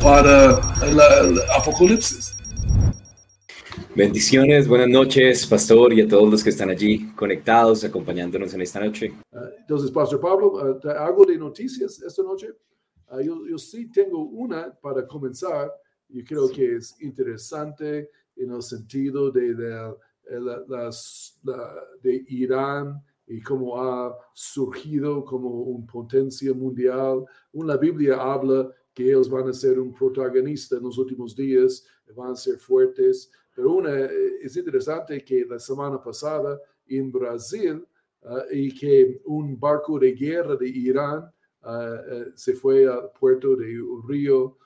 para el apocalipsis. Bendiciones, buenas noches, pastor, y a todos los que están allí conectados, acompañándonos en esta noche. Uh, entonces, Pastor Pablo, uh, te hago de noticias esta noche. Yo, yo, sí tengo una para comenzar. Yo creo sí. que es interesante en el sentido de, de, de, las, de Irán y cómo ha surgido como una potencia mundial. La Biblia habla que ellos van a ser un protagonista en los últimos días, van a ser fuertes. Pero una, es interesante que la semana pasada en Brasil uh, y que un barco de guerra de Irán uh, uh, se fue al puerto de Río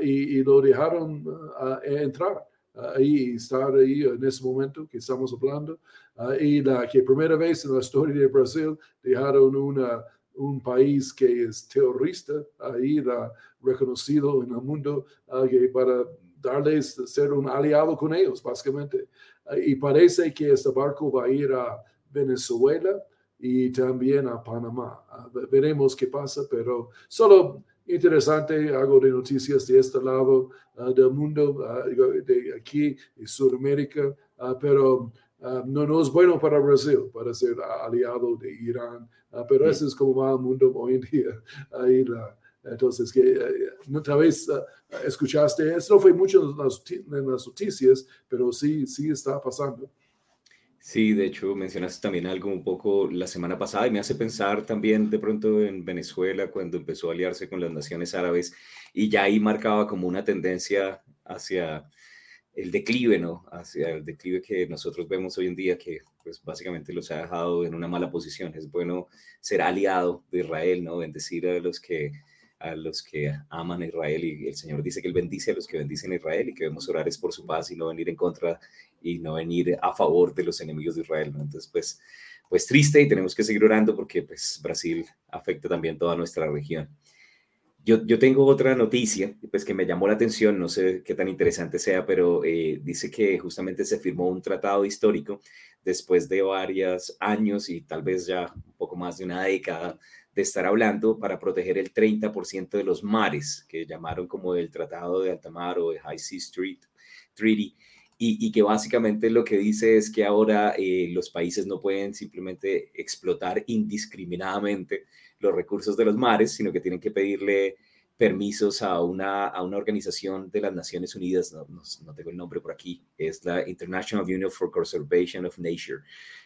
y, y, lo dejaron entrar ahí estar ahí en ese momento que estamos hablando. Y la que primera vez en la historia de Brasil dejaron una, un país que es terrorista ahí la, reconocido en el mundo uh, para darles ser un aliado con ellos, básicamente. Uh, y parece que este barco va a ir a Venezuela y también a Panamá. veremos qué pasa, pero solo interesante, hago de noticias de este lado uh, del mundo, uh, de aquí, en Sudamérica, uh, pero no, no es bueno para Brasil, para ser aliado de Irán, pero eso es como va el mundo hoy en día. Ahí la, entonces, que uh, otra vez uh, escuchaste, esto no fue mucho en las, en las, noticias, pero sí, sí está pasando. Sí, de hecho mencionaste también algo un poco la semana pasada y me hace pensar también de pronto en Venezuela cuando empezó a aliarse con las naciones árabes y ya ahí marcaba como una tendencia hacia el declive, ¿no? Hacia el declive que nosotros vemos hoy en día que pues básicamente los ha dejado en una mala posición. Es bueno ser aliado de Israel, ¿no? Bendecir a los que a los que aman a Israel y el Señor dice que Él bendice a los que bendicen a Israel y que debemos orar es por su paz y no venir en contra y no venir a favor de los enemigos de Israel. Entonces, pues, pues triste y tenemos que seguir orando porque pues Brasil afecta también toda nuestra región. Yo, yo tengo otra noticia pues que me llamó la atención, no sé qué tan interesante sea, pero eh, dice que justamente se firmó un tratado histórico después de varios años y tal vez ya un poco más de una década de estar hablando para proteger el 30% de los mares, que llamaron como el Tratado de Altamar o de High Sea Street Treaty, y, y, que básicamente lo que dice es que ahora eh, los países no pueden simplemente explotar indiscriminadamente los recursos de los mares, sino que tienen que pedirle permisos a una, a una organización de las Naciones Unidas, no, no, no, tengo el nombre por aquí, es la International Union for Conservation of Nature,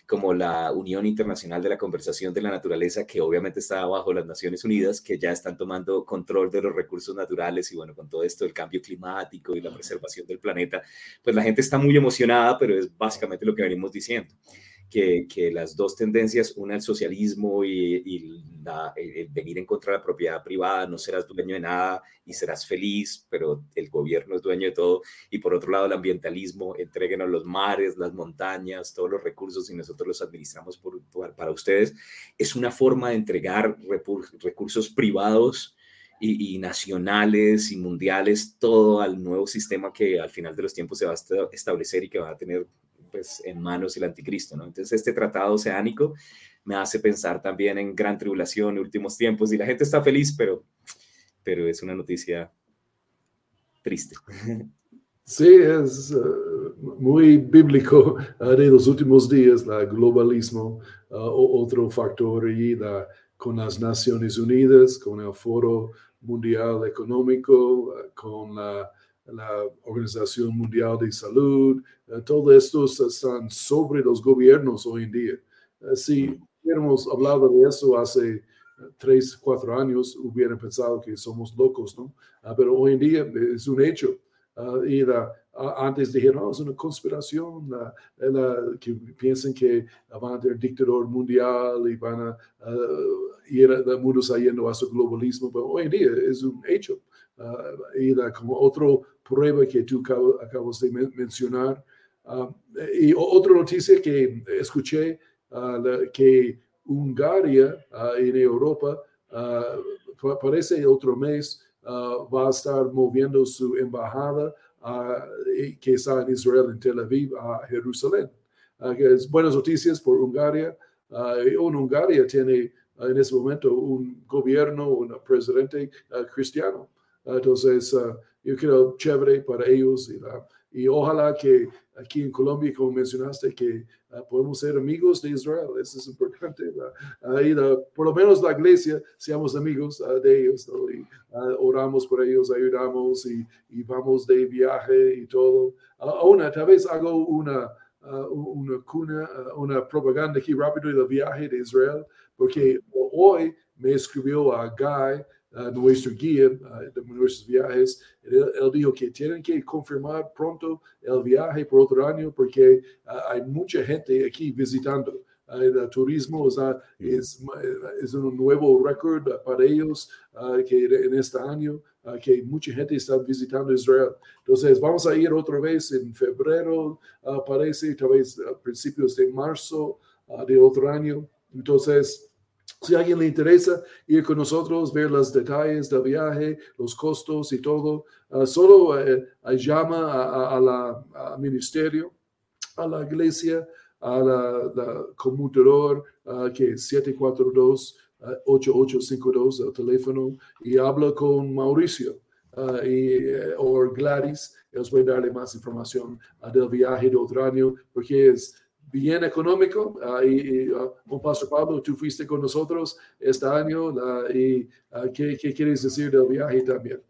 como la Unión Internacional de la Conversación de la Naturaleza, que obviamente está bajo las Naciones Unidas, que ya están tomando control de los recursos naturales y bueno, con todo esto del cambio climático y la preservación del planeta, pues la gente está muy emocionada, pero es básicamente lo que venimos diciendo que, las dos tendencias, una el socialismo y, el venir en contra de la propiedad privada, no serás dueño de nada y serás feliz, pero el gobierno es dueño de todo. Y por otro lado, el ambientalismo, entréguenos los mares, las montañas, todos los recursos y nosotros los administramos por, por, para ustedes. Es una forma de entregar recursos privados y, nacionales y mundiales, todo al nuevo sistema que al final de los tiempos se va a establecer y que va a tener pues, en manos el anticristo, ¿no? Entonces, este tratado oceánico me hace pensar también en gran tribulación, últimos tiempos, y la gente está feliz, pero, pero es una noticia triste. Sí, es uh, muy bíblico uh, de los últimos días, el globalismo, uh, otro factor y la, con las Naciones Unidas, con el Foro Mundial Económico, con la la Organización Mundial de Salud, uh, todo esto están sobre los gobiernos hoy en día. Uh, si hubiéramos hablado de eso hace uh, tres, cuatro años, hubieran pensado que somos locos, ¿no? pero hoy en día es un hecho. y la, antes dijeron, es una conspiración, que piensan que van a tener dictador mundial y van a ir, el mundo está yendo a su globalismo, pero hoy en día es un hecho. y la, como otra prueba que tú acabas de mencionar. y otra noticia que escuché, que Hungría en Europa parece otro mes va a estar moviendo su embajada que está en Israel, en Tel Aviv, a Jerusalén. que es buenas noticias por Hungría. Uh, Hungría tiene en ese momento un gobierno, un presidente cristiano. entonces, yo creo chévere para ellos y la, y ojalá que aquí en Colombia, como mencionaste, que uh, podemos ser amigos de Israel. Eso es importante. Ahí, por lo menos la iglesia, seamos amigos uh, de ellos. Y, uh, oramos por ellos, ayudamos y, y, vamos de viaje y todo. una, tal vez hago una, una, cuna, una propaganda aquí rápido del viaje de Israel, porque hoy me escribió a Guy nuestro guía de nuestros viajes, él, dijo que tienen que confirmar pronto el viaje por otro año porque hay mucha gente aquí visitando. el turismo es, es, un nuevo récord para ellos que en este año que mucha gente está visitando Israel. Entonces vamos a ir otra vez en febrero, parece, tal vez a principios de marzo de otro año. Entonces, si a alguien le interesa ir con nosotros, ver los detalles del viaje, los costos y todo, uh, solo uh, llama a, la al ministerio, a la iglesia, a la, la uh, que es 742-8852, el teléfono, y habla con Mauricio y, o Gladys. Ellos pueden darle más información del viaje de otro año, porque es bien económico. Y, uh, Pastor Pablo, tú fuiste con nosotros este año. y, ah, ¿qué, ¿qué, quieres decir del viaje también?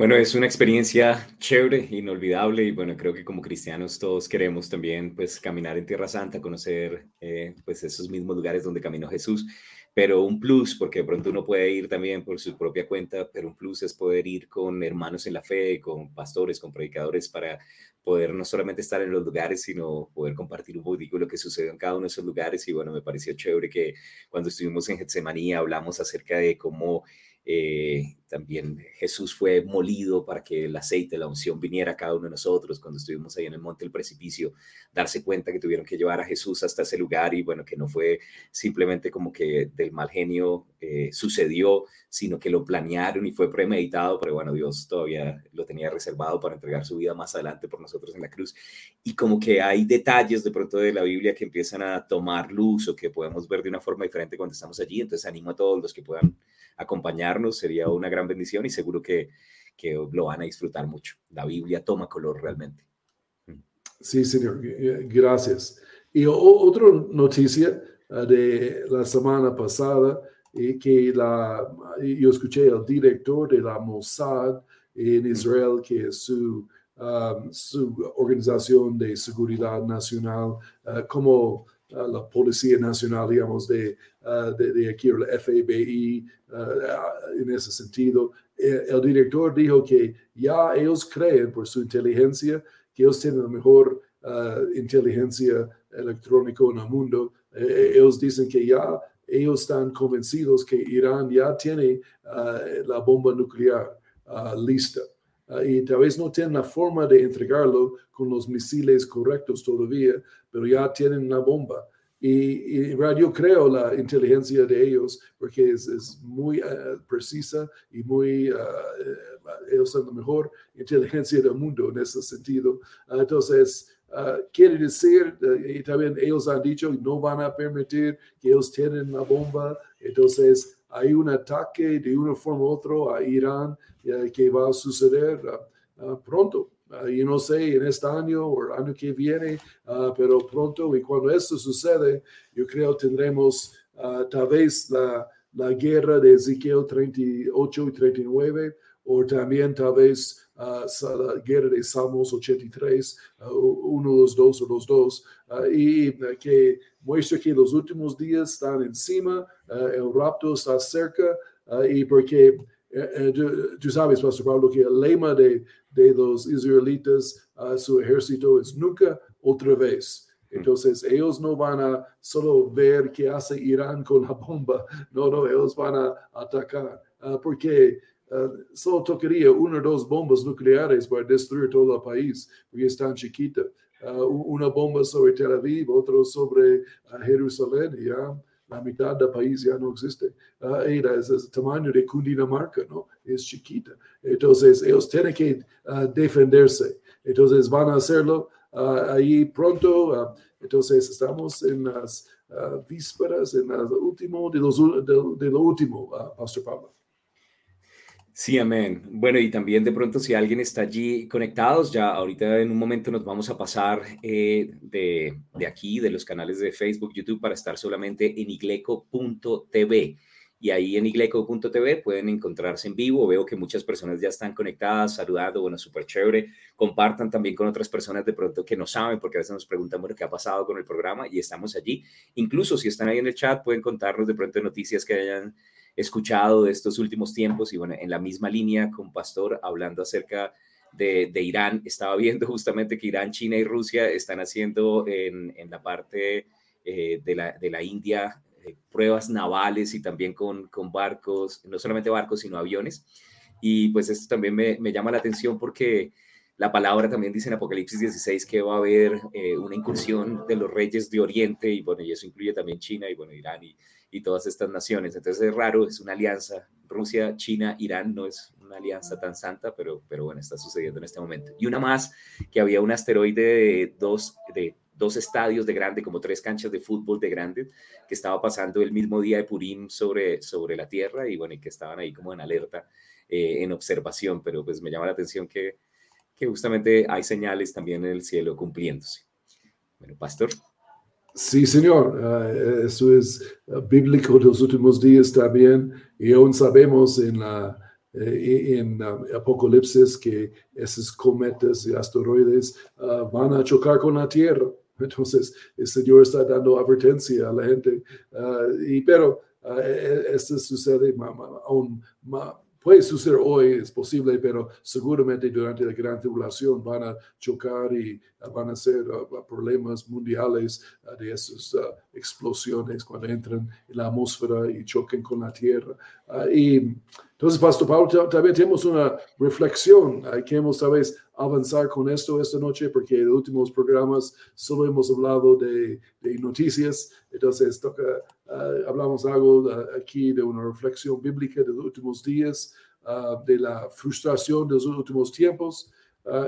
Bueno, es una experiencia chévere, inolvidable y bueno, creo que como cristianos todos queremos también pues caminar en Tierra Santa, conocer eh, pues esos mismos lugares donde caminó Jesús, pero un plus, porque de pronto uno puede ir también por su propia cuenta, pero un plus es poder ir con hermanos en la fe, con pastores, con predicadores para poder no solamente estar en los lugares, sino poder compartir un poquito lo que sucedió en cada uno de esos lugares. Y bueno, me pareció chévere que cuando estuvimos en Getsemaní hablamos acerca de cómo eh, también Jesús fue molido para que el aceite, la unción viniera a cada uno de nosotros. Cuando estuvimos ahí en el monte del precipicio, darse cuenta que tuvieron que llevar a Jesús hasta ese lugar y bueno, que no fue simplemente como que del mal genio eh, sucedió, sino que lo planearon y fue premeditado, pero bueno, Dios todavía lo tenía reservado para entregar su vida más adelante por nosotros en la cruz. Y como que hay detalles de pronto de la Biblia que empiezan a tomar luz o que podemos ver de una forma diferente cuando estamos allí. Entonces animo a todos los que puedan acompañarnos, sería una gran bendición y seguro que, que lo van a disfrutar mucho. La Biblia toma color realmente. Sí, señor, gracias. Y otra noticia ah, de la semana pasada, y que la, yo escuché al director de la Mossad en Israel, que es su, um, su organización de seguridad nacional, uh, como la Policía Nacional, digamos, de, de, de, aquí, la FBI, en ese sentido. Eh, el director dijo que ya ellos creen por su inteligencia que ellos tienen la mejor inteligencia electrónica en el mundo. Eh, ellos dicen que ya ellos están convencidos que Irán ya tiene la bomba nuclear lista. Ah, y tal vez no tienen la forma de entregarlo con los misiles correctos todavía, pero ya tienen la bomba. Y, y yo creo la inteligencia de ellos porque es, es muy ah, precisa y muy, uh, ellos son la mejor inteligencia del mundo en ese sentido. entonces, quiere decir, y también ellos han dicho, no van a permitir que ellos tienen la bomba. Entonces, hay un ataque de una forma u otra a Irán que va a suceder ah, ah, pronto. Uh, yo no sé en este año o el año que viene, pero pronto y cuando esto sucede, yo creo tendremos tal vez la, la, guerra de Ezequiel 38 y 39 o también tal vez la guerra de Salmos 83, uno de los dos o los dos, y que muestra que los últimos días están encima, el rapto está cerca, y porque eh, eh, tú, sabes, Pastor Pablo, que el lema de, de los israelitas, a su ejército, es nunca otra vez. Mm. Entonces, ellos no van a solo ver qué hace Irán con la bomba, no, no, ellos van a atacar, ah, porque solo tocaría una o dos bombas nucleares para destruir todo el país, porque es tan chiquita. una bomba sobre Tel Aviv, otro sobre Jerusalén, ya la mitad del país ya no existe. era es el tamaño de Cundinamarca, ¿no? Es chiquita. Entonces, ellos tienen que defenderse. Entonces, van a hacerlo ahí pronto. entonces, estamos en las vísperas, en el último de, los, de lo último, Pastor Pablo. Sí, amén. Bueno, y también de pronto si alguien está allí conectados, ya ahorita en un momento nos vamos a pasar eh, de, aquí, de los canales de Facebook, YouTube, para estar solamente en igleco.tv. Y ahí en igleco.tv pueden encontrarse en vivo. Veo que muchas personas ya están conectadas, saludando, bueno, súper chévere. Compartan también con otras personas de pronto que no saben, porque a veces nos preguntan, bueno, ¿qué ha pasado con el programa? Y estamos allí. Incluso si están ahí en el chat, pueden contarnos de pronto noticias que hayan escuchado de estos últimos tiempos y bueno, en la misma línea con Pastor hablando acerca de, Irán, estaba viendo justamente que Irán, China y Rusia están haciendo en, la parte eh, de, la, de la India eh, pruebas navales y también con, con barcos, no solamente barcos, sino aviones. Y pues esto también me, me llama la atención porque la palabra también dice en Apocalipsis 16 que va a haber eh, una incursión de los reyes de Oriente y bueno, y eso incluye también China y bueno, Irán y, y todas estas naciones. Entonces es raro, es una alianza. Rusia, China, Irán no es una alianza tan santa, pero, pero bueno, está sucediendo en este momento. Y una más, que había un asteroide de dos, de dos estadios de grande, como tres canchas de fútbol de grande, que estaba pasando el mismo día de Purim sobre, sobre la Tierra y bueno, y que estaban ahí como en alerta, eh, en observación, pero pues me llama la atención que, que justamente hay señales también en el cielo cumpliéndose. Bueno, pastor. Sí, Señor, uh, eso es uh, bíblico de los últimos días también. Y aún sabemos en, la, eh, en uh, Apocalipsis que esos cometas y asteroides van a chocar con la Tierra. Entonces, el Señor está dando advertencia a la gente. y, pero e, e, esto sucede aún más puede suceder hoy, es posible, pero seguramente durante la gran tribulación van a chocar y ah, van a ser ah, problemas mundiales ah, de esas explosiones cuando entran en la atmósfera y choquen con la tierra. y entonces, Pastor Pablo, también tenemos una reflexión. Queremos tal vez avanzar con esto esta noche porque en los últimos programas solo hemos hablado de, de noticias. Entonces, toca Uh, hablamos algo uh, aquí de una reflexión bíblica de los últimos días, uh, de la frustración de los últimos tiempos.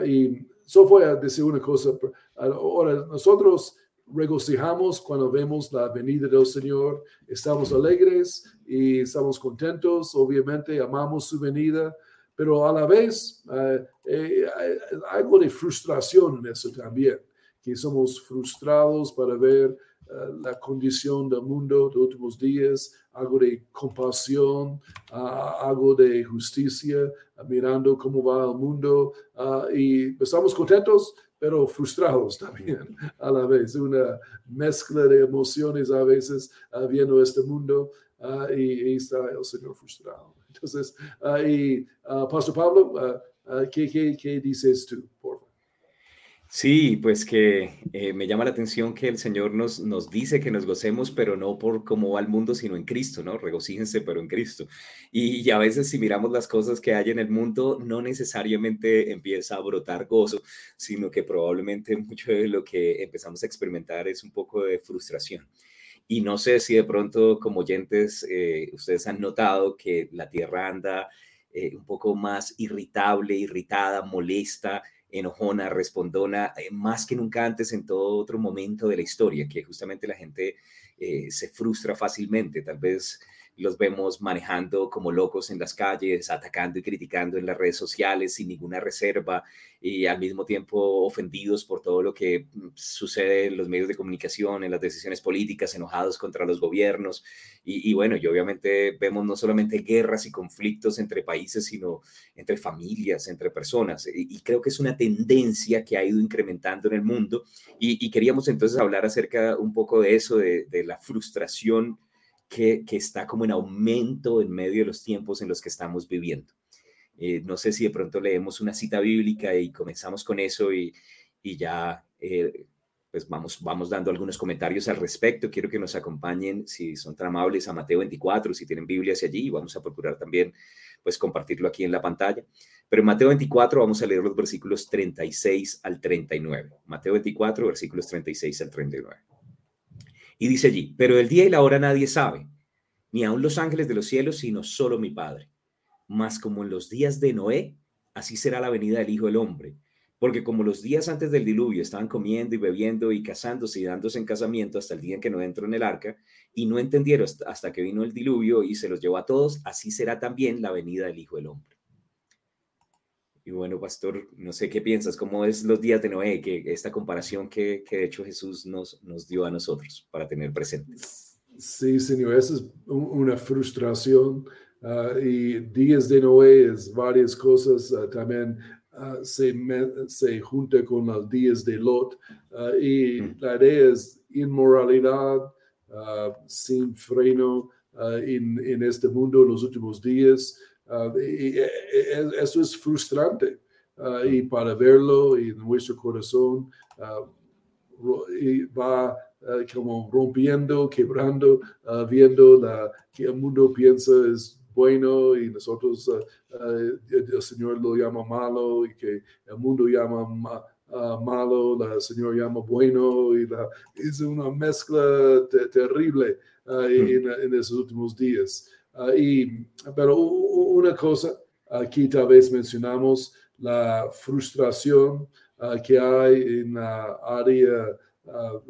y solo voy a decir una cosa. Ahora, nosotros regocijamos cuando vemos la venida del Señor, estamos alegres y estamos contentos, obviamente amamos su venida, pero a la vez eh, hay algo de frustración en eso también, que somos frustrados para ver eh, la condición del mundo de últimos días, algo de compasión, uh, algo de justicia, uh, mirando cómo va el mundo uh, y estamos contentos, pero frustrados también a la vez, una mezcla de emociones a veces viendo este mundo y, y, está el Señor frustrado. Entonces, y, Pastor Pablo, ¿qué, qué, qué dices tú, por favor? Sí, pues que eh, me llama la atención que el Señor nos, nos dice que nos gocemos, pero no por cómo va el mundo, sino en Cristo, ¿no? Regocíjense, pero en Cristo. Y, a veces si miramos las cosas que hay en el mundo, no necesariamente empieza a brotar gozo, sino que probablemente mucho de lo que empezamos a experimentar es un poco de frustración. Y no sé si de pronto como oyentes eh, ustedes han notado que la tierra anda eh, un poco más irritable, irritada, molesta enojona, respondona, eh, más que nunca antes en todo otro momento de la historia, que justamente la gente eh, se frustra fácilmente, tal vez los vemos manejando como locos en las calles, atacando y criticando en las redes sociales sin ninguna reserva y al mismo tiempo ofendidos por todo lo que mm, sucede en los medios de comunicación, en las decisiones políticas, enojados contra los gobiernos. Y, bueno, y obviamente vemos no solamente guerras y conflictos entre países, sino entre familias, entre personas. Y, creo que es una tendencia que ha ido incrementando en el mundo. Y, queríamos entonces hablar acerca un poco de eso, de, de la frustración que, está como en aumento en medio de los tiempos en los que estamos viviendo. Eh, no sé si de pronto leemos una cita bíblica y comenzamos con eso y, ya eh, pues vamos, vamos dando algunos comentarios al respecto. Quiero que nos acompañen, si son tan amables, a Mateo 24, si tienen Biblias allí. Vamos a procurar también pues compartirlo aquí en la pantalla. Pero en Mateo 24 vamos a leer los versículos 36 al 39. Mateo 24, versículos 36 al 39. Y dice allí, pero el día y la hora nadie sabe, ni aun los ángeles de los cielos, sino solo mi Padre. Mas como en los días de Noé, así será la venida del Hijo del Hombre. Porque como los días antes del diluvio estaban comiendo y bebiendo y casándose y dándose en casamiento hasta el día en que no entró en el arca, y no entendieron hasta que vino el diluvio y se los llevó a todos, así será también la venida del Hijo del Hombre. Y bueno, pastor, no sé qué piensas, cómo es los días de Noé, que esta comparación que, que de hecho Jesús nos, nos dio a nosotros para tener presentes. Sí, señor, esa es una frustración. Ah, y días de Noé es varias cosas. Ah, también ah, se, se, junta con los días de Lot. y mm. la idea es inmoralidad sin freno en, en, este mundo en los últimos días. Y, eso es frustrante. y para verlo en nuestro corazón, y va como rompiendo, quebrando, viendo la, que el mundo piensa es bueno y nosotros, uh, el Señor lo llama malo y que el mundo llama malo, el Señor llama bueno y la, es una mezcla terrible hmm. en, esos últimos días. Y, pero una cosa, aquí tal vez mencionamos la frustración que hay en la área, la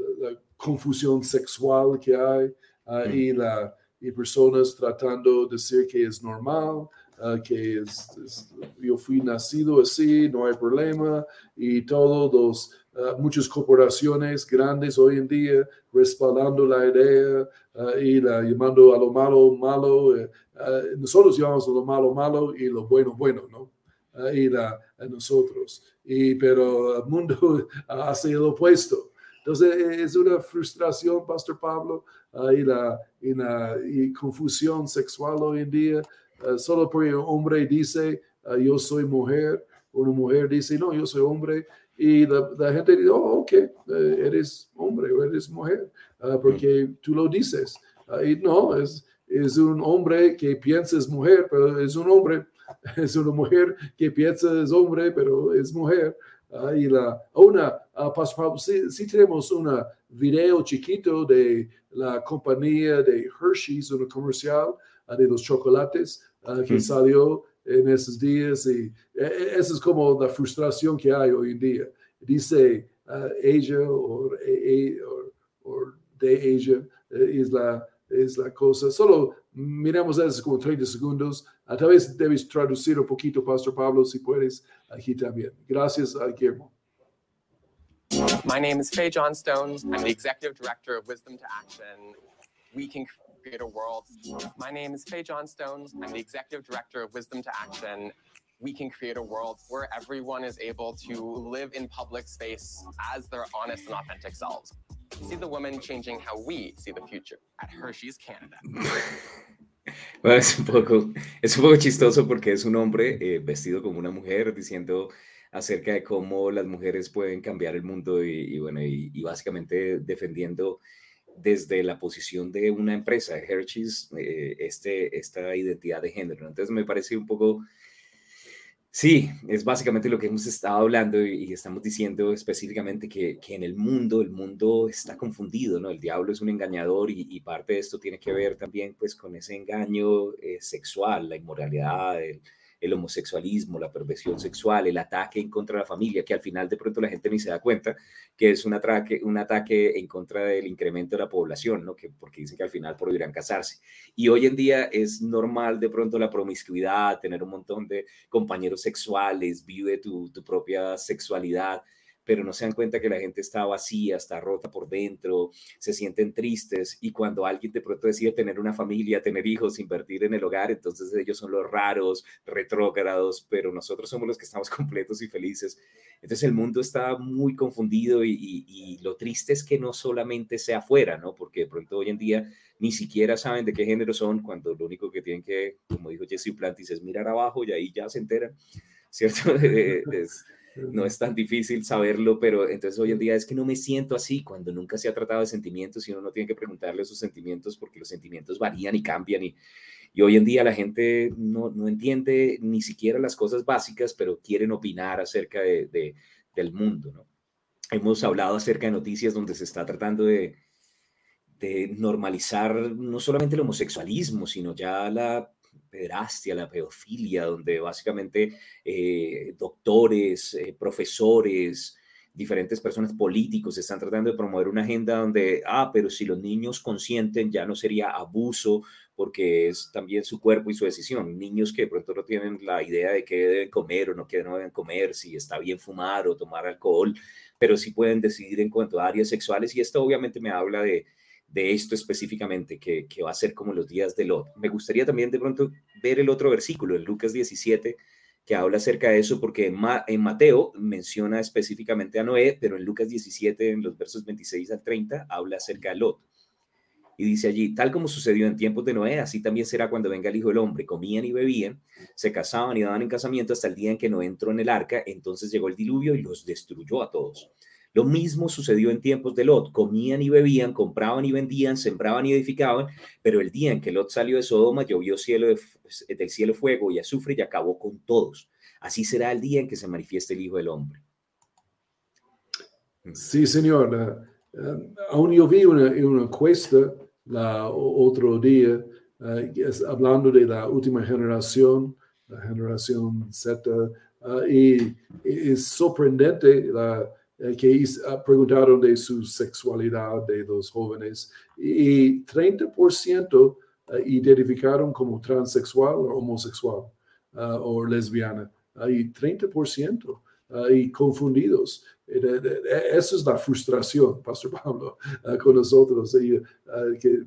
confusión sexual que hay y la y personas tratando de decir que es normal, ah, que es, yo fui nacido así, no hay problema, y todos los, uh, muchas corporaciones grandes hoy en día respaldando la idea ah, y la, llamando a lo malo malo. Eh, nosotros llamamos a lo malo malo y lo bueno bueno, ¿no? y la, a nosotros. Y, pero el mundo hace lo opuesto. Entonces es una frustración, Pastor Pablo, y, la, y, la, y confusión sexual hoy en día. Uh, solo porque un hombre dice, uh, yo soy mujer, una mujer dice, no, yo soy hombre, y la, la gente dice, oh, ok, uh, eres hombre o eres mujer, porque tú lo dices. y no, es, es un hombre que piensa es mujer, pero es un hombre. Es una mujer que piensa es hombre, pero es mujer. y la, una, uh, si, tenemos un video chiquito de la compañía de Hershey's, una comercial ah, de los chocolates ah, que salió en esos días y e, e, esa es como la frustración que hay hoy en día. Dice uh, Asia o de Asia eh, es, la, es la cosa. Solo miremos eso como 30 segundos. A tal vez debes traducir un poquito, Pastor Pablo, si puedes, aquí también. Gracias, Guillermo. My name is Faye Johnstone. I'm the executive director of Wisdom to Action. We can create a world. My name is Faye Johnstone. I'm the executive director of Wisdom to Action. We can create a world where everyone is able to live in public space as their honest and authentic selves. See the woman changing how we see the future at Hershey's Canada. Bueno, es un poco, es un poco chistoso porque es un hombre eh, vestido como una mujer diciendo acerca de cómo las mujeres pueden cambiar el mundo y, bueno, y, básicamente defendiendo desde la posición de una empresa, Hershey's, eh, este, esta identidad de género. Entonces me parece un poco, sí, es básicamente lo que hemos estado hablando y, estamos diciendo específicamente que, que, en el mundo, el mundo está confundido, ¿no? El diablo es un engañador y, parte de esto tiene que ver también pues con ese engaño eh, sexual, la inmoralidad, el el homosexualismo, la perversión sexual, el ataque en contra de la familia, que al final de pronto la gente ni se da cuenta que es un ataque, un ataque en contra del incremento de la población, ¿no? Que, porque dicen que al final prohibirán casarse. Y hoy en día es normal de pronto la promiscuidad, tener un montón de compañeros sexuales, vive tu, tu propia sexualidad pero no se dan cuenta que la gente está vacía, está rota por dentro, se sienten tristes y cuando alguien de pronto decide tener una familia, tener hijos, invertir en el hogar, entonces ellos son los raros, retrógrados, pero nosotros somos los que estamos completos y felices. Entonces el mundo está muy confundido y, lo triste es que no solamente sea afuera, ¿no? Porque de pronto hoy en día ni siquiera saben de qué género son, cuando lo único que tienen que, como dijo Jesse Plantis, es mirar abajo y ahí ya se enteran, ¿cierto? es, no es tan difícil saberlo, pero entonces hoy en día es que no me siento así cuando nunca se ha tratado de sentimientos y uno no tiene que preguntarle sus sentimientos porque los sentimientos varían y cambian y, y hoy en día la gente no, no, entiende ni siquiera las cosas básicas, pero quieren opinar acerca de, de, del mundo, ¿no? Hemos hablado acerca de noticias donde se está tratando de, de normalizar no solamente el homosexualismo, sino ya la pederastia, la pedofilia, donde básicamente eh, doctores, eh, profesores, diferentes personas políticos están tratando de promover una agenda donde, ah, pero si los niños consienten ya no sería abuso porque es también su cuerpo y su decisión. Niños que de pronto no tienen la idea de qué deben comer o no qué no deben comer, si está bien fumar o tomar alcohol, pero sí pueden decidir en cuanto a áreas sexuales y esto obviamente me habla de, de esto específicamente, que, que, va a ser como los días de Lot. Me gustaría también de pronto ver el otro versículo, en Lucas 17, que habla acerca de eso, porque en, Mateo menciona específicamente a Noé, pero en Lucas 17, en los versos 26 al 30, habla acerca de Lot. Y dice allí, tal como sucedió en tiempos de Noé, así también será cuando venga el Hijo del Hombre. Comían y bebían, se casaban y daban en casamiento hasta el día en que no entró en el arca, entonces llegó el diluvio y los destruyó a todos. Lo mismo sucedió en tiempos de Lot. Comían y bebían, compraban y vendían, sembraban y edificaban, pero el día en que Lot salió de Sodoma llovió cielo del cielo fuego y azufre y acabó con todos. Así será el día en que se manifieste el Hijo del Hombre. Sí, señor. Uh, aún yo vi una, una encuesta la, otro día uh, hablando de la última generación, la generación Z, y, y, es sorprendente la eh, que ah, preguntaron de su sexualidad de los jóvenes y 30% eh, identificaron como transexual o homosexual ah, o lesbiana. y 30% ah, y confundidos. Esa es la frustración, Pastor Pablo, con nosotros, que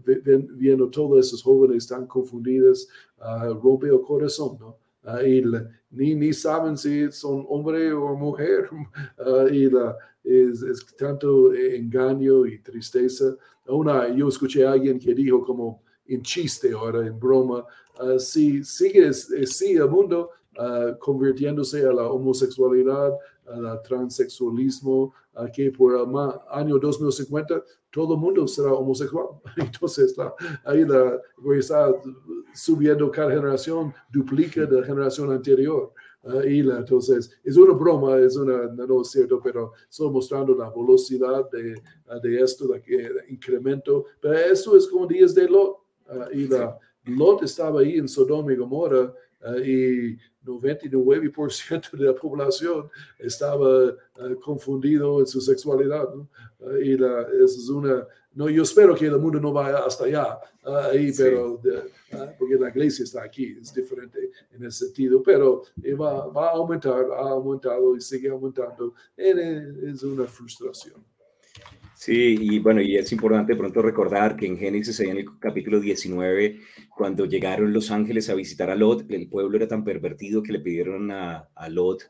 viendo todos esos jóvenes tan confundidos, rompe el corazón, ¿no? Y ni, ni saben si son hombre o mujer, y la, es, es, tanto engaño y tristeza. Una, yo escuché a alguien que dijo como en chiste ahora, en broma, uh, si sigue sí, el mundo uh, convirtiéndose a la homosexualidad, al transexualismo, uh, que por el año 2050 todo el mundo será homosexual. Entonces, la, ahí la, está subiendo cada generación, duplica de la generación anterior. Uh, y la, entonces, es una broma, es una, no es cierto, pero estoy mostrando la velocidad de, de esto, de, que, incremento. Pero esto es como días de Lot. Uh, y la, Lot estaba ahí en Sodoma y Gomorra y 99% de la población estaba uh, confundido en su sexualidad. ¿no? Uh, y la, es una, no, yo espero que el mundo no vaya hasta allá, uh, ahí, sí. pero porque la iglesia está aquí, es diferente en ese sentido, pero va, va a aumentar, ha aumentado y sigue aumentando. Es una frustración. Sí, y bueno, y es importante pronto recordar que en Génesis, en el capítulo 19, cuando llegaron los ángeles a visitar a Lot, el pueblo era tan pervertido que le pidieron a, a Lot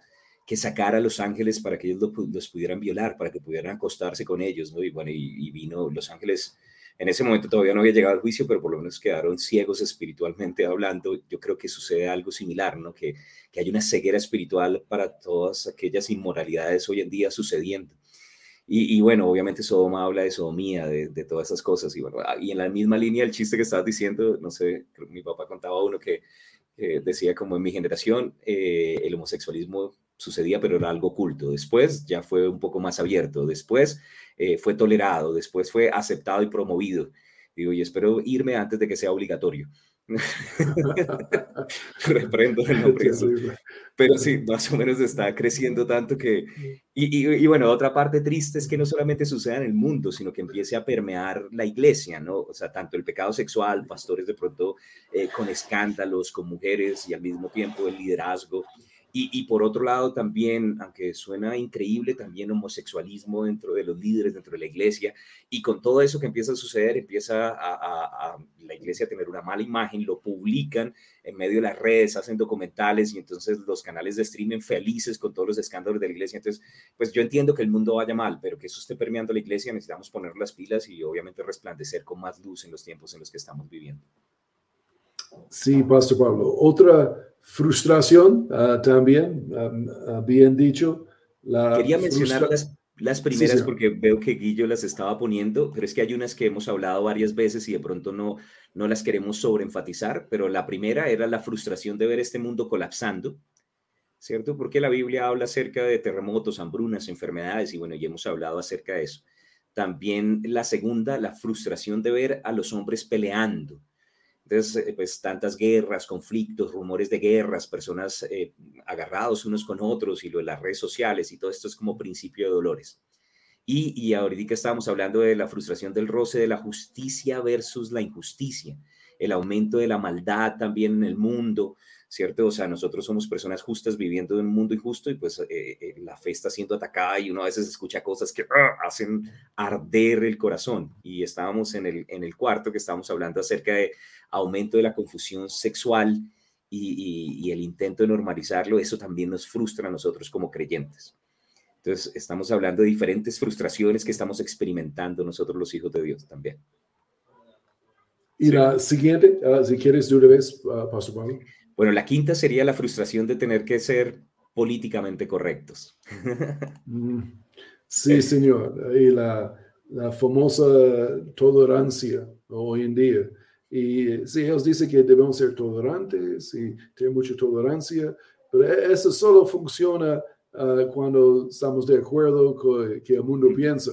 que sacara a los ángeles para que ellos los, los, pudieran violar, para que pudieran acostarse con ellos, ¿no? Y bueno, y, y, vino los ángeles, en ese momento todavía no había llegado al juicio, pero por lo menos quedaron ciegos espiritualmente hablando. Yo creo que sucede algo similar, ¿no? Que, que hay una ceguera espiritual para todas aquellas inmoralidades hoy en día sucediendo. Y, bueno, obviamente Sodoma habla de sodomía, de, todas esas cosas. Y bueno, y en la misma línea el chiste que estabas diciendo, no sé, mi papá contaba uno que decía como en mi generación eh, el homosexualismo sucedía, pero era algo oculto. Después ya fue un poco más abierto. Después eh, fue tolerado. Después fue aceptado y promovido. Digo, y espero irme antes de que sea obligatorio. Reprendo el nombre. Pero sí, más o menos está creciendo tanto que... Y, y, y, bueno, otra parte triste es que no solamente suceda en el mundo, sino que empiece a permear la iglesia, ¿no? O sea, tanto el pecado sexual, pastores de pronto eh, con escándalos, con mujeres y al mismo tiempo el liderazgo. Y, y, por otro lado también, aunque suena increíble, también homosexualismo dentro de los líderes, dentro de la iglesia. Y con todo eso que empieza a suceder, empieza a, a, a, la iglesia a tener una mala imagen, lo publican en medio de las redes, hacen documentales y entonces los canales de streaming felices con todos los escándalos de la iglesia. Entonces, pues yo entiendo que el mundo vaya mal, pero que eso esté permeando la iglesia, necesitamos poner las pilas y obviamente resplandecer con más luz en los tiempos en los que estamos viviendo. Sí, Pastor Pablo. Otra frustración uh, también, um, uh, bien dicho, Quería mencionar las, primeras porque veo que Guillo las estaba poniendo, pero es que hay unas que hemos hablado varias veces y de pronto no, no las queremos sobreenfatizar, pero la primera era la frustración de ver este mundo colapsando, ¿cierto? Porque la Biblia habla acerca de terremotos, hambrunas, enfermedades y bueno, ya hemos hablado acerca de eso. También la segunda, la frustración de ver a los hombres peleando, entonces, eh, pues tantas guerras, conflictos, rumores de guerras, personas eh, agarrados unos con otros y lo de las redes sociales y todo esto es como principio de dolores. Y, y ahorita estábamos hablando de la frustración del roce de la justicia versus la injusticia, el aumento de la maldad también en el mundo, ¿cierto? O sea, nosotros somos personas justas viviendo en un mundo injusto y pues eh, eh, la fe está siendo atacada y uno a veces escucha cosas que ¡ah! hacen arder el corazón. Y estábamos en el, en el cuarto que estábamos hablando acerca de aumento de la confusión sexual y, y, el intento de normalizarlo, eso también nos frustra a nosotros como creyentes. Entonces, estamos hablando de diferentes frustraciones que estamos experimentando nosotros los hijos de Dios también. Y la siguiente, ah, si quieres de una vez, uh, Pastor Pablo. Bueno, la quinta sería la frustración de tener que ser políticamente correctos. Mm, sí, señor. Y la, la famosa tolerancia hoy en día. Y sí, ellos dicen que debemos ser tolerantes y tener mucha tolerancia, pero eso solo funciona ah, cuando estamos de acuerdo con que el mundo piensa.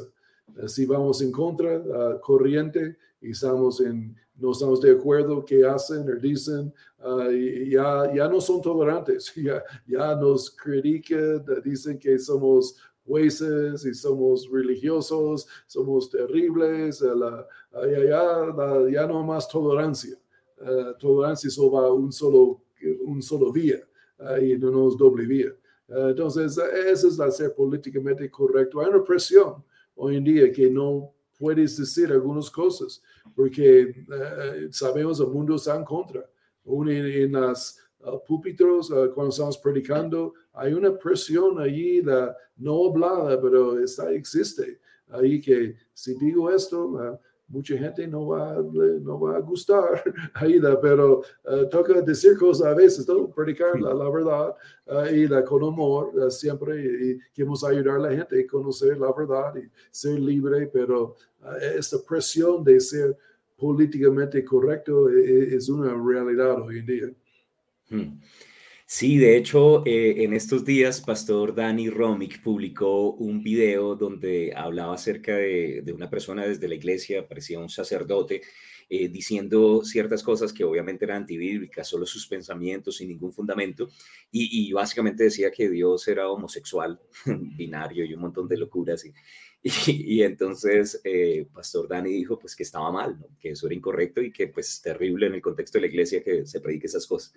si vamos en contra, uh, corriente, estamos en, no estamos de acuerdo qué hacen o dicen, uh, ya, ya no son tolerantes, ya, ya nos critican, dicen que somos jueces y somos religiosos, somos terribles, uh, la, ya, ya, ya, no más tolerancia. Uh, tolerancia solo va un solo, un solo vía y no nos doble vía. entonces, esa es la ser políticamente correcto. Hay una presión hoy en día que no puedes decir algunas cosas, porque eh, sabemos el mundo está en contra. En, en las uh, púlpitos, uh, cuando estamos predicando, hay una presión allí, la, no hablada, pero está, existe. Ahí que si digo esto, uh, mucha gente no va, no va a gustar, Aida, pero uh, toca decir cosas a veces, ¿no? predicar la, la verdad uh, y la con amor uh, siempre y, queremos ayudar a la gente a conocer la verdad y ser libre, pero esta presión de ser políticamente correcto es, es una realidad hoy en día. Hmm. Sí, de hecho, eh, en estos días, Pastor Dani Romick publicó un video donde hablaba acerca de, una persona desde la iglesia, parecía un sacerdote, eh, diciendo ciertas cosas que obviamente eran antibíblicas, solo sus pensamientos sin ningún fundamento, y, básicamente decía que Dios era homosexual, binario y un montón de locuras. Y, entonces, eh, Pastor Dani dijo pues que estaba mal, que eso era incorrecto y que pues terrible en el contexto de la iglesia que se predique esas cosas.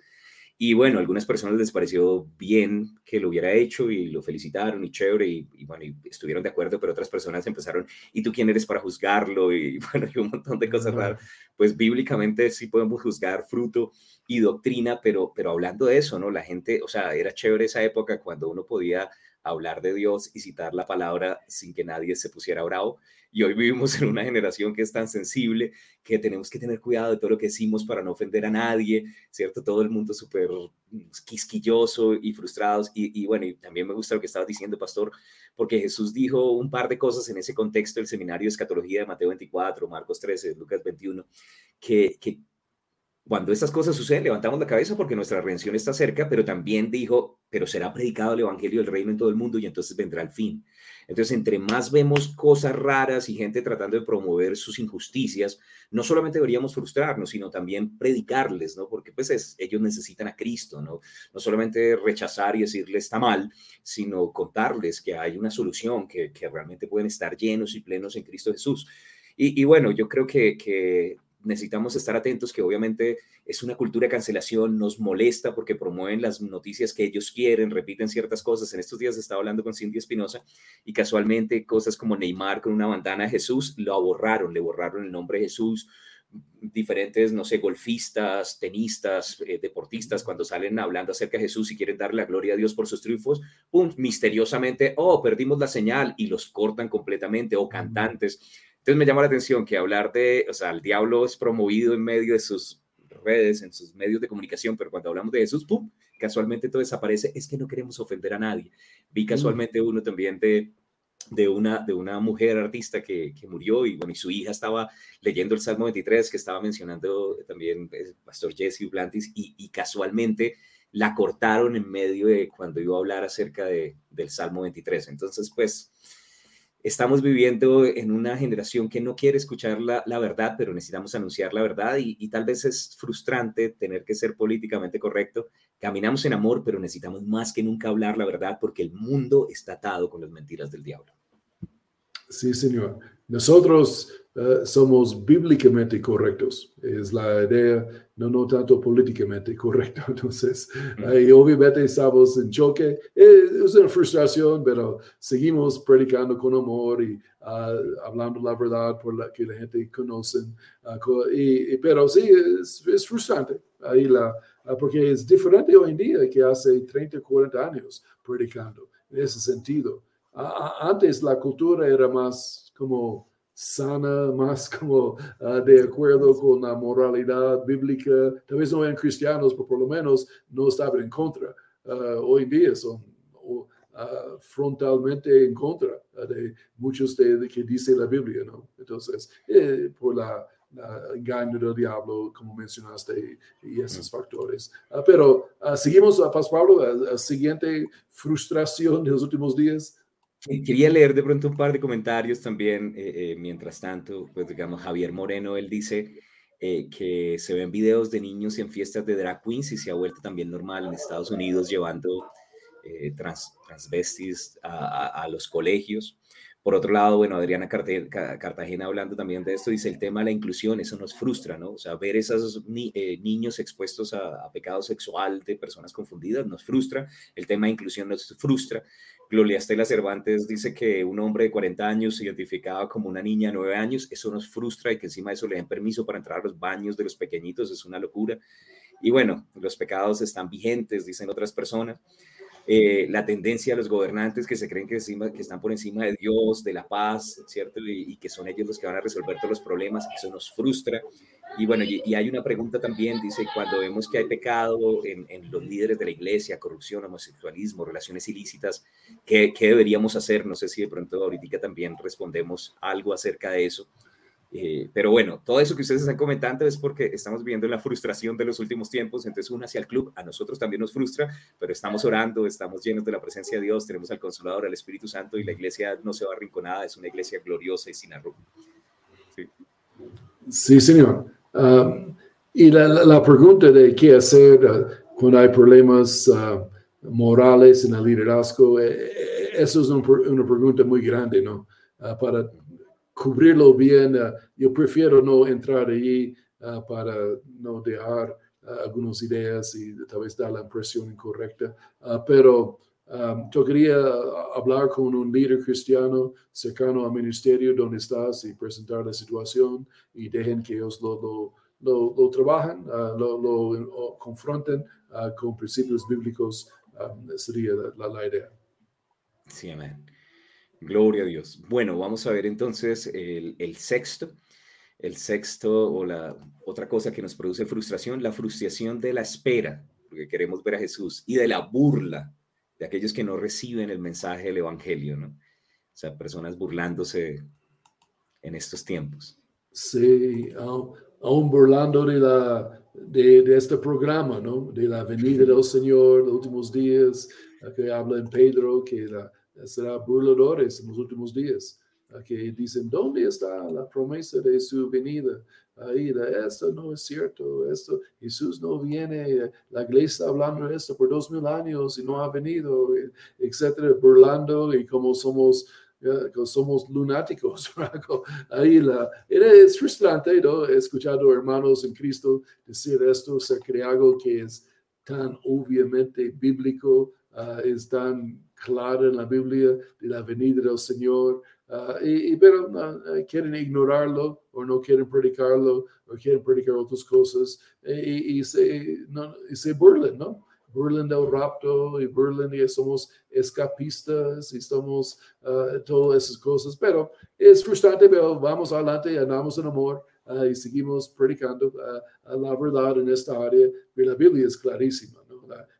Y bueno, a algunas personas les pareció bien que lo hubiera hecho y lo felicitaron y chévere y, bueno, y estuvieron de acuerdo, pero otras personas empezaron, ¿y tú quién eres para juzgarlo? Y bueno, y un montón de cosas raras. Pues bíblicamente sí podemos juzgar fruto y doctrina, pero, pero hablando de eso, ¿no? La gente, o sea, era chévere esa época cuando uno podía hablar de Dios y citar la palabra sin que nadie se pusiera bravo. Y hoy vivimos en una generación que es tan sensible que tenemos que tener cuidado de todo lo que decimos para no ofender a nadie, ¿cierto? Todo el mundo súper quisquilloso y frustrados. Y, bueno, y también me gusta lo que estabas diciendo, pastor, porque Jesús dijo un par de cosas en ese contexto del seminario de escatología de Mateo 24, Marcos 13, Lucas 21, que, que cuando estas cosas suceden, levantamos la cabeza porque nuestra redención está cerca, pero también dijo, pero será predicado el Evangelio del Reino en todo el mundo y entonces vendrá el fin. Entonces, entre más vemos cosas raras y gente tratando de promover sus injusticias, no solamente deberíamos frustrarnos, sino también predicarles, ¿no? Porque pues es, ellos necesitan a Cristo, ¿no? No solamente rechazar y decirles está mal, sino contarles que hay una solución, que, que realmente pueden estar llenos y plenos en Cristo Jesús. Y, bueno, yo creo que necesitamos estar atentos que obviamente es una cultura de cancelación, nos molesta porque promueven las noticias que ellos quieren, repiten ciertas cosas. En estos días estaba hablando con Cindy Espinosa y casualmente cosas como Neymar con una bandana de Jesús lo borraron, le borraron el nombre de Jesús. Diferentes, no sé, golfistas, tenistas, eh, deportistas, cuando salen hablando acerca de Jesús y quieren darle la gloria a Dios por sus triunfos, ¡pum! misteriosamente, oh, perdimos la señal y los cortan completamente, o cantantes entonces me llama la atención que hablar de, o sea, el diablo es promovido en medio de sus redes, en sus medios de comunicación, pero cuando hablamos de Jesús, ¡pum! casualmente todo desaparece, es que no queremos ofender a nadie. Vi mm. casualmente uno también de, de, una, de una mujer artista que, que, murió y, bueno, y su hija estaba leyendo el Salmo 23 que estaba mencionando también el Pastor Jesse Blantis y, y casualmente la cortaron en medio de cuando iba a hablar acerca de, del Salmo 23. Entonces, pues estamos viviendo en una generación que no quiere escuchar la, la verdad, pero necesitamos anunciar la verdad y, y, tal vez es frustrante tener que ser políticamente correcto. Caminamos en amor, pero necesitamos más que nunca hablar la verdad porque el mundo está atado con las mentiras del diablo. Sí, señor. Nosotros uh, somos bíblicamente correctos. Es la idea, no, no tanto políticamente correcto. Entonces, uh, obviamente estamos en choque. Eh, es una frustración, pero seguimos predicando con amor y uh, hablando la verdad por la que la gente conoce. Y, y, pero sí, es, es frustrante. Ahí la, porque es diferente hoy en día que hace 30, 40 años predicando en ese sentido antes la cultura era más como sana, más como uh, de acuerdo con la moralidad bíblica. Tal vez no eran cristianos, pero por lo menos no estaban en contra. Uh, hoy en día son uh, frontalmente en contra de muchos de, de, que dice la Biblia, ¿no? Entonces, eh, por la, la, engaño del diablo, como mencionaste, y, esos factores. pero seguimos a Paz Pablo, a, siguiente frustración de los últimos días. Quería leer de pronto un par de comentarios también, eh, eh, mientras tanto, pues digamos, Javier Moreno, él dice eh, que se ven videos de niños en fiestas de drag queens y se ha vuelto también normal en Estados Unidos llevando trans, transvestis a, a, los colegios. Por otro lado, bueno, Adriana Cartagena hablando también de esto, dice el tema de la inclusión, eso nos frustra, ¿no? O sea, ver esos eh, niños expuestos a, a, pecado sexual de personas confundidas nos frustra, el tema de inclusión nos frustra. Gloria Estela Cervantes dice que un hombre de 40 años se identificaba como una niña de 9 años, eso nos frustra y que encima de eso le den permiso para entrar a los baños de los pequeñitos, es una locura. Y bueno, los pecados están vigentes, dicen otras personas. Eh, la tendencia de los gobernantes que se creen que, están por encima de Dios, de la paz, ¿cierto? Y, que son ellos los que van a resolver todos los problemas, eso nos frustra. Y bueno, y, y hay una pregunta también, dice, cuando vemos que hay pecado en, en, los líderes de la iglesia, corrupción, homosexualismo, relaciones ilícitas, ¿qué, ¿qué, deberíamos hacer? No sé si de pronto ahorita también respondemos algo acerca de eso. Eh, pero bueno, todo eso que ustedes están comentando es porque estamos viendo la frustración de los últimos tiempos, entonces uno hacia el club, a nosotros también nos frustra, pero estamos orando, estamos llenos de la presencia de Dios, tenemos al Consolador, al Espíritu Santo y la iglesia no se va arrinconada, es una iglesia gloriosa y sin arruga. Sí. sí, señor. Um, y la, la, pregunta de qué hacer uh, cuando hay problemas uh, morales en el liderazgo, eh, eh, eso es un, una pregunta muy grande, ¿no? Uh, para cubrirlo bien. Uh, yo prefiero no entrar allí uh, para no dejar uh, algunas ideas y tal vez dar la impresión incorrecta. pero um, tocaría hablar con un líder cristiano cercano al ministerio donde estás y presentar la situación y dejen que ellos lo, lo, lo, lo trabajen, lo, lo confronten con principios bíblicos. Um, sería la, la idea. Sí, amén. Gloria a Dios. Bueno, vamos a ver entonces el, el, sexto. El sexto o la otra cosa que nos produce frustración, la frustración de la espera, porque queremos ver a Jesús, y de la burla de aquellos que no reciben el mensaje del Evangelio, ¿no? O sea, personas burlándose en estos tiempos. Sí, aún burlando de, la, de, de, este programa, ¿no? De la venida del Señor, los últimos días, que habla en Pedro, que la, será burladores en los últimos días, que dicen, ¿dónde está la promesa de su venida? Ahí, esto no es cierto, esto, Jesús no viene, la iglesia está hablando de esto por dos mil años y no ha venido, etcétera, burlando y como somos, uh, somos lunáticos. Ahí la, es frustrante, ¿no? He escuchado hermanos en Cristo decir esto, ser que algo que es tan obviamente bíblico, uh, es tan claro en la Biblia de la venida del Señor, uh, y, y, pero uh, quieren ignorarlo o no quieren predicarlo o quieren predicar otras cosas y, y, se, no, se burlen, ¿no? Burlen del rapto y burlen y somos escapistas y somos uh, todas esas cosas, pero es frustrante, pero vamos adelante y andamos en amor. Y seguimos predicando la verdad en esta área. Y la Biblia es clarísima.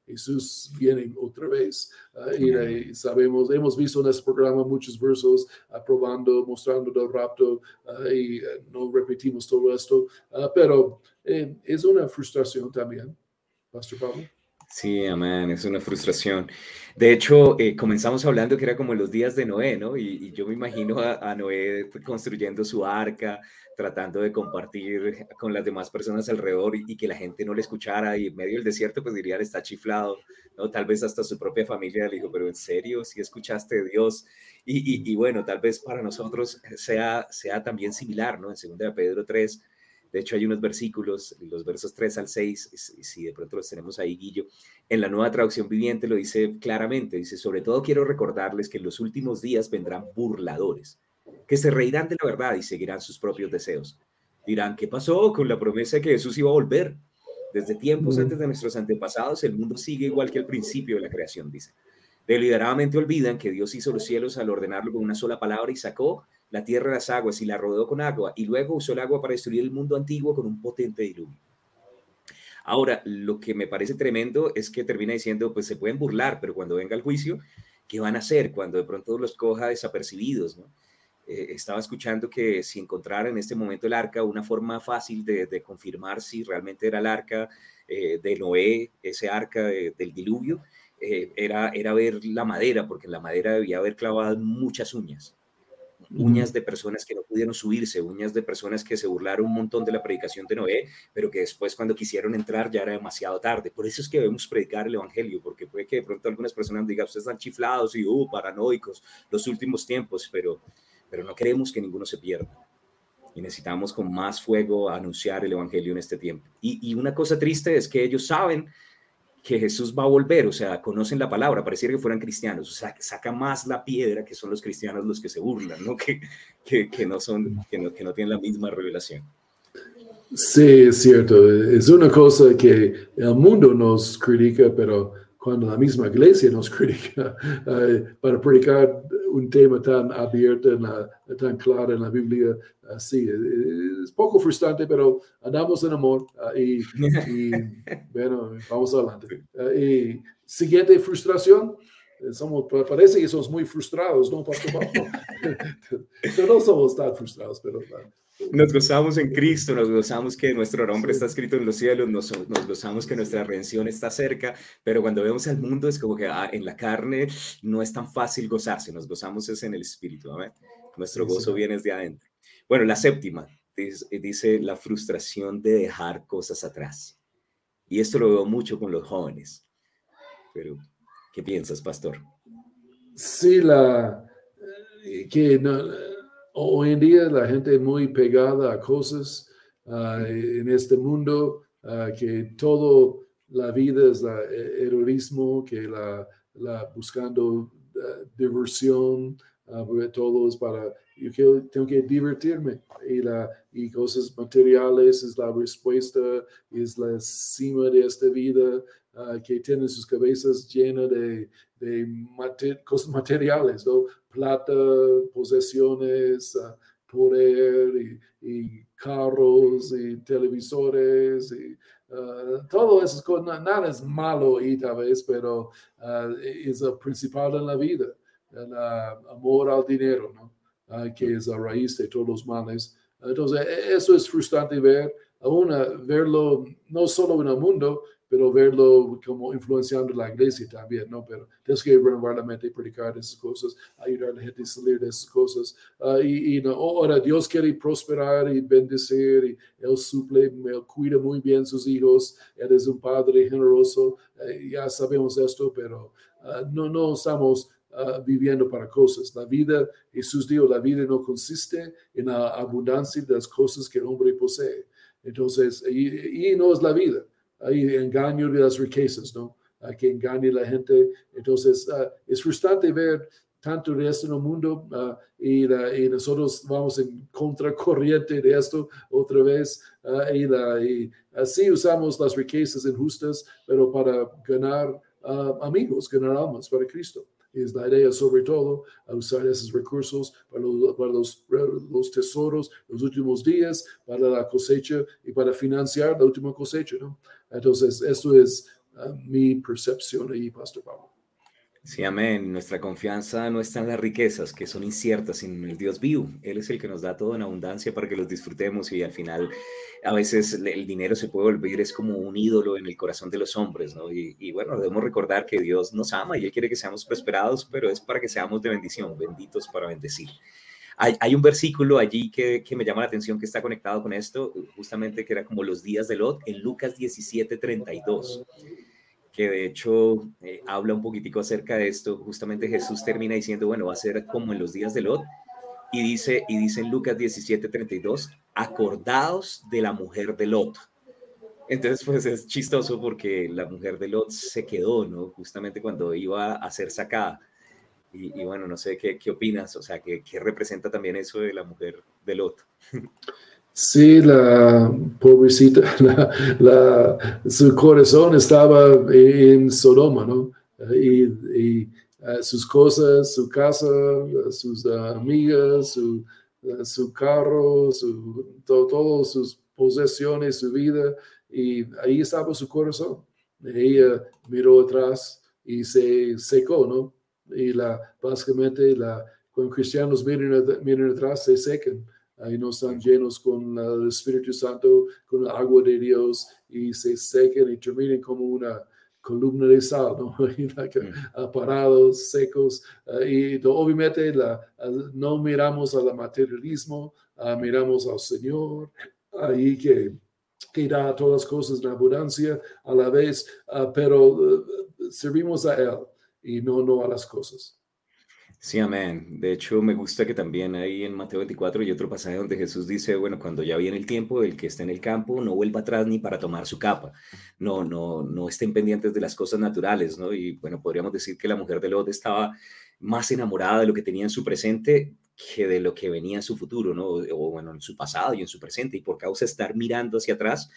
Jesús viene otra vez. Ah, y, sabemos, hemos visto en este programa muchos versos aprobando, mostrando el rapto ah, y no repetimos todo esto, pero es una frustración también, Pastor Pablo. Sí, amén, es una frustración. De hecho, eh, comenzamos hablando que era como los días de Noé, ¿no? Y, yo me imagino a, Noé construyendo su arca, tratando de compartir con las demás personas alrededor y, que la gente no le escuchara y en medio del desierto pues dirían está chiflado, ¿no? Tal vez hasta su propia familia le dijo, pero en serio, si escuchaste de Dios. Y, y, bueno, tal vez para nosotros sea, sea también similar, ¿no? En 2 Pedro 3 de hecho, hay unos versículos, los versos 3 al 6, si de pronto los tenemos ahí, Guillo, en la nueva traducción viviente lo dice claramente, dice, sobre todo quiero recordarles que en los últimos días vendrán burladores, que se reirán de la verdad y seguirán sus propios deseos. Dirán, ¿qué pasó con la promesa de que Jesús iba a volver? Desde tiempos antes de nuestros antepasados, el mundo sigue igual que al principio de la creación, dice. Deliberadamente olvidan que Dios hizo los cielos al ordenarlo con una sola palabra y sacó la tierra de las aguas y la rodeó con agua, y luego usó el agua para destruir el mundo antiguo con un potente diluvio. Ahora, lo que me parece tremendo es que termina diciendo, pues se pueden burlar, pero cuando venga el juicio, ¿qué van a hacer cuando de pronto los coja desapercibidos? Eh, estaba escuchando que si encontrara en este momento el arca, una forma fácil de, confirmar si realmente era el arca eh, de Noé, ese arca del diluvio, eh, era, era ver la madera, porque en la madera debía haber clavado muchas uñas uñas de personas que no pudieron subirse, uñas de personas que se burlaron un montón de la predicación de Noé, pero que después cuando quisieron entrar ya era demasiado tarde. Por eso es que debemos predicar el Evangelio, porque puede que de pronto algunas personas digan, ustedes están chiflados y uh, paranoicos, los últimos tiempos, pero, pero no queremos que ninguno se pierda. Y necesitamos con más fuego anunciar el Evangelio en este tiempo. Y, y una cosa triste es que ellos saben que Jesús va a volver, o sea, conocen la palabra, pareciera que fueran cristianos, o saca más la piedra que son los cristianos los que se burlan, ¿no? Que, que, que no son, que no, que no tienen la misma revelación. Sí, es cierto. Es una cosa que el mundo nos critica, pero cuando la misma iglesia nos critica eh, para predicar un tema tan abierto, tan claro en la Biblia, así es poco frustrante, pero andamos en amor ah, y, bueno, vamos adelante. Ah, y siguiente frustración, eh, somos, parece que somos muy frustrados, ¿no, no somos tan frustrados, pero... Nos gozamos en Cristo, nos gozamos que nuestro nombre está escrito en los cielos, nos, gozamos que nuestra redención está cerca, pero cuando vemos al mundo es como que ah, en la carne no es tan fácil gozarse, nos gozamos es en el espíritu, Nuestro gozo viene de adentro. Bueno, la séptima dice, dice la frustración de dejar cosas atrás. Y esto lo veo mucho con los jóvenes. Pero, ¿qué piensas, pastor? Sí, la eh, que no, Hoy en día la gente es muy pegada a cosas en este mundo, que todo la vida es el eh, heroísmo, que la, la buscando ah, diversión, todo para, yo tengo que divertirme. Y, la, y cosas materiales es la respuesta, es la cima de esta vida, que tienen sus cabezas llenas de, de cosas materiales, ¿no? plata, posesiones, ah, poder y, carros y televisores y uh, todo eso, nada es malo y tal vez, pero ah, es el principal en la vida, el amor al dinero, ¿no? que es la raíz de todos los males. Entonces, e, eso es frustrante ver, aún verlo no solo en el mundo, pero verlo como influenciando la iglesia también, ¿no? Pero tienes que renovar la mente y predicar esas cosas, ayudar a la gente a salir de esas cosas. Ah, y, no, ahora Dios quiere prosperar y bendecir, y Él suple, Él cuida muy bien sus hijos, Él es un padre generoso, eh, ya sabemos esto, pero ah, no, no estamos uh, viviendo para cosas. La vida, Jesús dijo, la vida no consiste en la abundancia de las cosas que el hombre posee. Entonces, y, y no es la vida hay engaño de las riquezas, ¿no? que engañe a la gente. Entonces, uh, es frustrante ver tanto de esto en el mundo uh, y, nosotros vamos en contracorriente de esto otra vez uh, y, así usamos las riquezas injustas, pero para ganar amigos, ganar almas para Cristo es la idea sobre todo a usar esos recursos para, los, los, tesoros, los últimos días, para la cosecha y para financiar la última cosecha. ¿no? Entonces, esto es mi percepción ahí, Pastor Pablo. Sí, amén. Nuestra confianza no está en las riquezas, que son inciertas, sino en el Dios vivo. Él es el que nos da todo en abundancia para que los disfrutemos y al final a veces el dinero se puede volver, como un ídolo en el corazón de los hombres, ¿no? Y, bueno, debemos recordar que Dios nos ama y Él quiere que seamos prosperados, pero es para que seamos de bendición, benditos para bendecir. Hay, hay un versículo allí que, que, me llama la atención que está conectado con esto, justamente que era como los días de Lot, en Lucas 17, 32 que de hecho eh, habla un poquitico acerca de esto. Justamente Jesús termina diciendo, bueno, va a ser como en los días de Lot. Y dice, y dice en Lucas 17, 32, acordados de la mujer de Lot. Entonces, pues es chistoso porque la mujer de Lot se quedó, ¿no? Justamente cuando iba a ser sacada. Y, bueno, no sé qué, qué opinas, o sea, ¿qué, ¿qué representa también eso de la mujer de Lot? Sí, la pobrecita, la, su corazón estaba en Sodoma, ¿no? Y, eh, sus cosas, su casa, sus amigas, su, su carro, su, todas sus posesiones, su vida, y ahí estaba su corazón. Ella miró atrás y se secó, ¿no? Y la, básicamente, la, cuando cristianos miran, miran atrás, se secan ahí no están llenos con el Espíritu Santo, con el agua de Dios y se secan y terminan como una columna de sal, ¿no? Mm. parados, secos. y obviamente la, no miramos al materialismo, uh, miramos al Señor, ahí que, que da todas las cosas en abundancia a la vez, uh, pero uh, servimos a Él y no, no a las cosas. Sí, amén. De hecho, me gusta que también ahí en Mateo 24 hay otro pasaje donde Jesús dice, bueno, cuando ya viene el tiempo, el que está en el campo no vuelva atrás ni para tomar su capa. No, no, no estén pendientes de las cosas naturales, ¿no? Y bueno, podríamos decir que la mujer de Lot estaba más enamorada de lo que tenía en su presente que de lo que venía en su futuro, ¿no? O bueno, en su pasado y en su presente. Y por causa de estar mirando hacia atrás,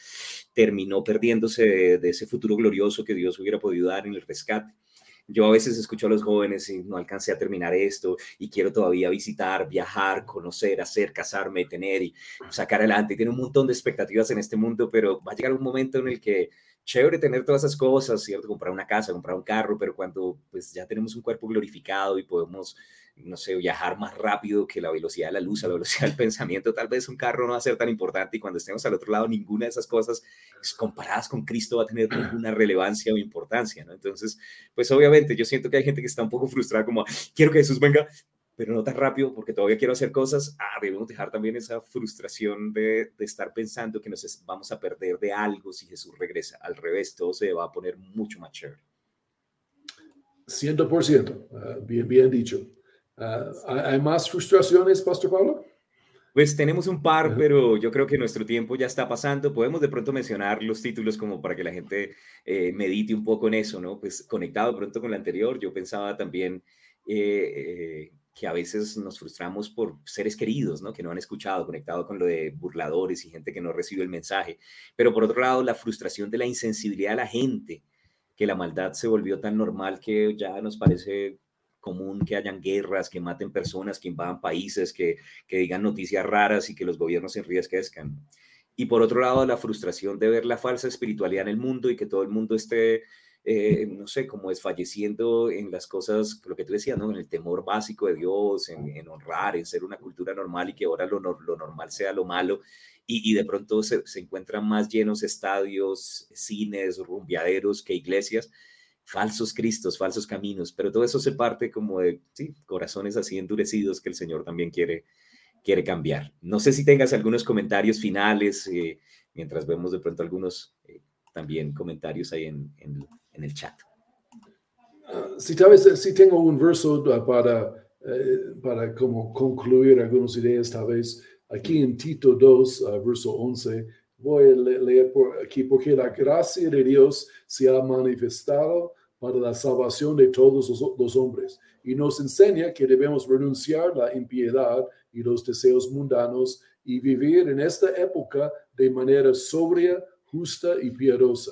terminó perdiéndose de, de ese futuro glorioso que Dios hubiera podido dar en el rescate. Yo a veces escucho a los jóvenes y no alcancé a terminar esto y quiero todavía visitar, viajar, conocer, hacer, casarme, tener y sacar adelante. Tiene un montón de expectativas en este mundo, pero va a llegar un momento en el que chévere tener todas esas cosas, ¿cierto? Comprar una casa, comprar un carro, pero cuando pues ya tenemos un cuerpo glorificado y podemos no sé, viajar más rápido que la velocidad de la luz, a la velocidad del pensamiento, tal vez un carro no va a ser tan importante y cuando estemos al otro lado, ninguna de esas cosas pues, comparadas con Cristo va a tener ninguna relevancia o importancia, ¿no? Entonces, pues obviamente yo siento que hay gente que está un poco frustrada como, quiero que Jesús venga, pero no tan rápido porque todavía quiero hacer cosas. Ah, debemos dejar también esa frustración de, de estar pensando que nos vamos a perder de algo si Jesús regresa. Al revés, todo se va a poner mucho más chévere. 100%, ah, bien, bien dicho. Ah, ¿Hay más frustraciones, Pastor Pablo? Pues tenemos un par, pero yo creo que nuestro tiempo ya está pasando. Podemos de pronto mencionar los títulos como para que la gente eh, medite un poco en eso, ¿no? Pues conectado de pronto con la anterior, yo pensaba también eh, eh, que a veces nos frustramos por seres queridos, ¿no? Que no han escuchado, conectado con lo de burladores y gente que no recibe el mensaje. Pero por otro lado, la frustración de la insensibilidad de la gente, que la maldad se volvió tan normal que ya nos parece común que hayan guerras, que maten personas, que invadan países, que, que digan noticias raras y que los gobiernos se enriquezcan. Y por otro lado, la frustración de ver la falsa espiritualidad en el mundo y que todo el mundo esté, eh, no sé, como desfalleciendo en las cosas, lo que tú decías, ¿no? En el temor básico de Dios, en, honrar, en ser una cultura normal y que ahora lo, lo normal sea lo malo. Y, y de pronto se, se encuentran más llenos estadios, cines, rumbeaderos que iglesias falsos cristos, falsos caminos, pero todo eso se parte como de sí, corazones así endurecidos que el Señor también quiere, quiere cambiar. No sé si tengas algunos comentarios finales, eh, mientras vemos de pronto algunos eh, también comentarios ahí en, en, el chat. Si tal vez si tengo un verso para, eh, para como concluir algunas ideas, tal vez aquí en Tito 2, verso 11, voy a leer por aquí, porque la gracia de Dios se ha manifestado para la salvación de todos los, hombres y nos enseña que debemos renunciar la impiedad y los deseos mundanos y vivir en esta época de manera sobria, justa y piadosa,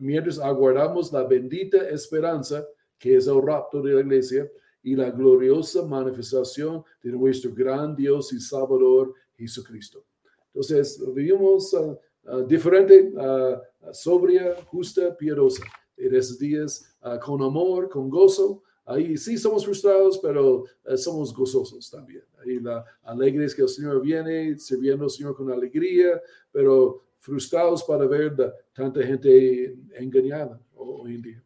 mientras aguardamos la bendita esperanza que es el rapto de la iglesia y la gloriosa manifestación de nuestro gran Dios y Salvador Jesucristo. Entonces, vivimos ah, diferente, ah, sobria, justa, piadosa. En esos días, con amor, con gozo. Ahí sí somos frustrados, pero somos gozosos también. Ahí la alegre es que el Señor viene sirviendo al Señor con alegría, pero frustrados para ver tanta gente engañada hoy en día.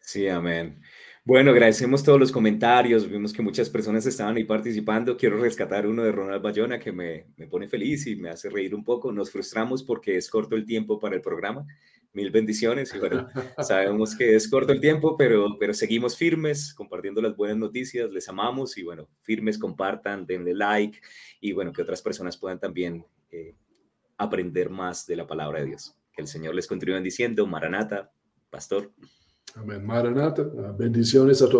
Sí, amén. Bueno, agradecemos todos los comentarios. Vimos que muchas personas estaban ahí participando. Quiero rescatar uno de Ronald Bayona que me, me, pone feliz y me hace reír un poco. Nos frustramos porque es corto el tiempo para el programa. Mil bendiciones y bueno, sabemos que es corto el tiempo, pero, pero seguimos firmes compartiendo las buenas noticias. Les amamos y bueno, firmes, compartan, denle like y bueno, que otras personas puedan también eh, aprender más de la palabra de Dios. Que el Señor les continúe diciendo, Maranata, pastor. Amén. Maranata. Bendiciones a todos.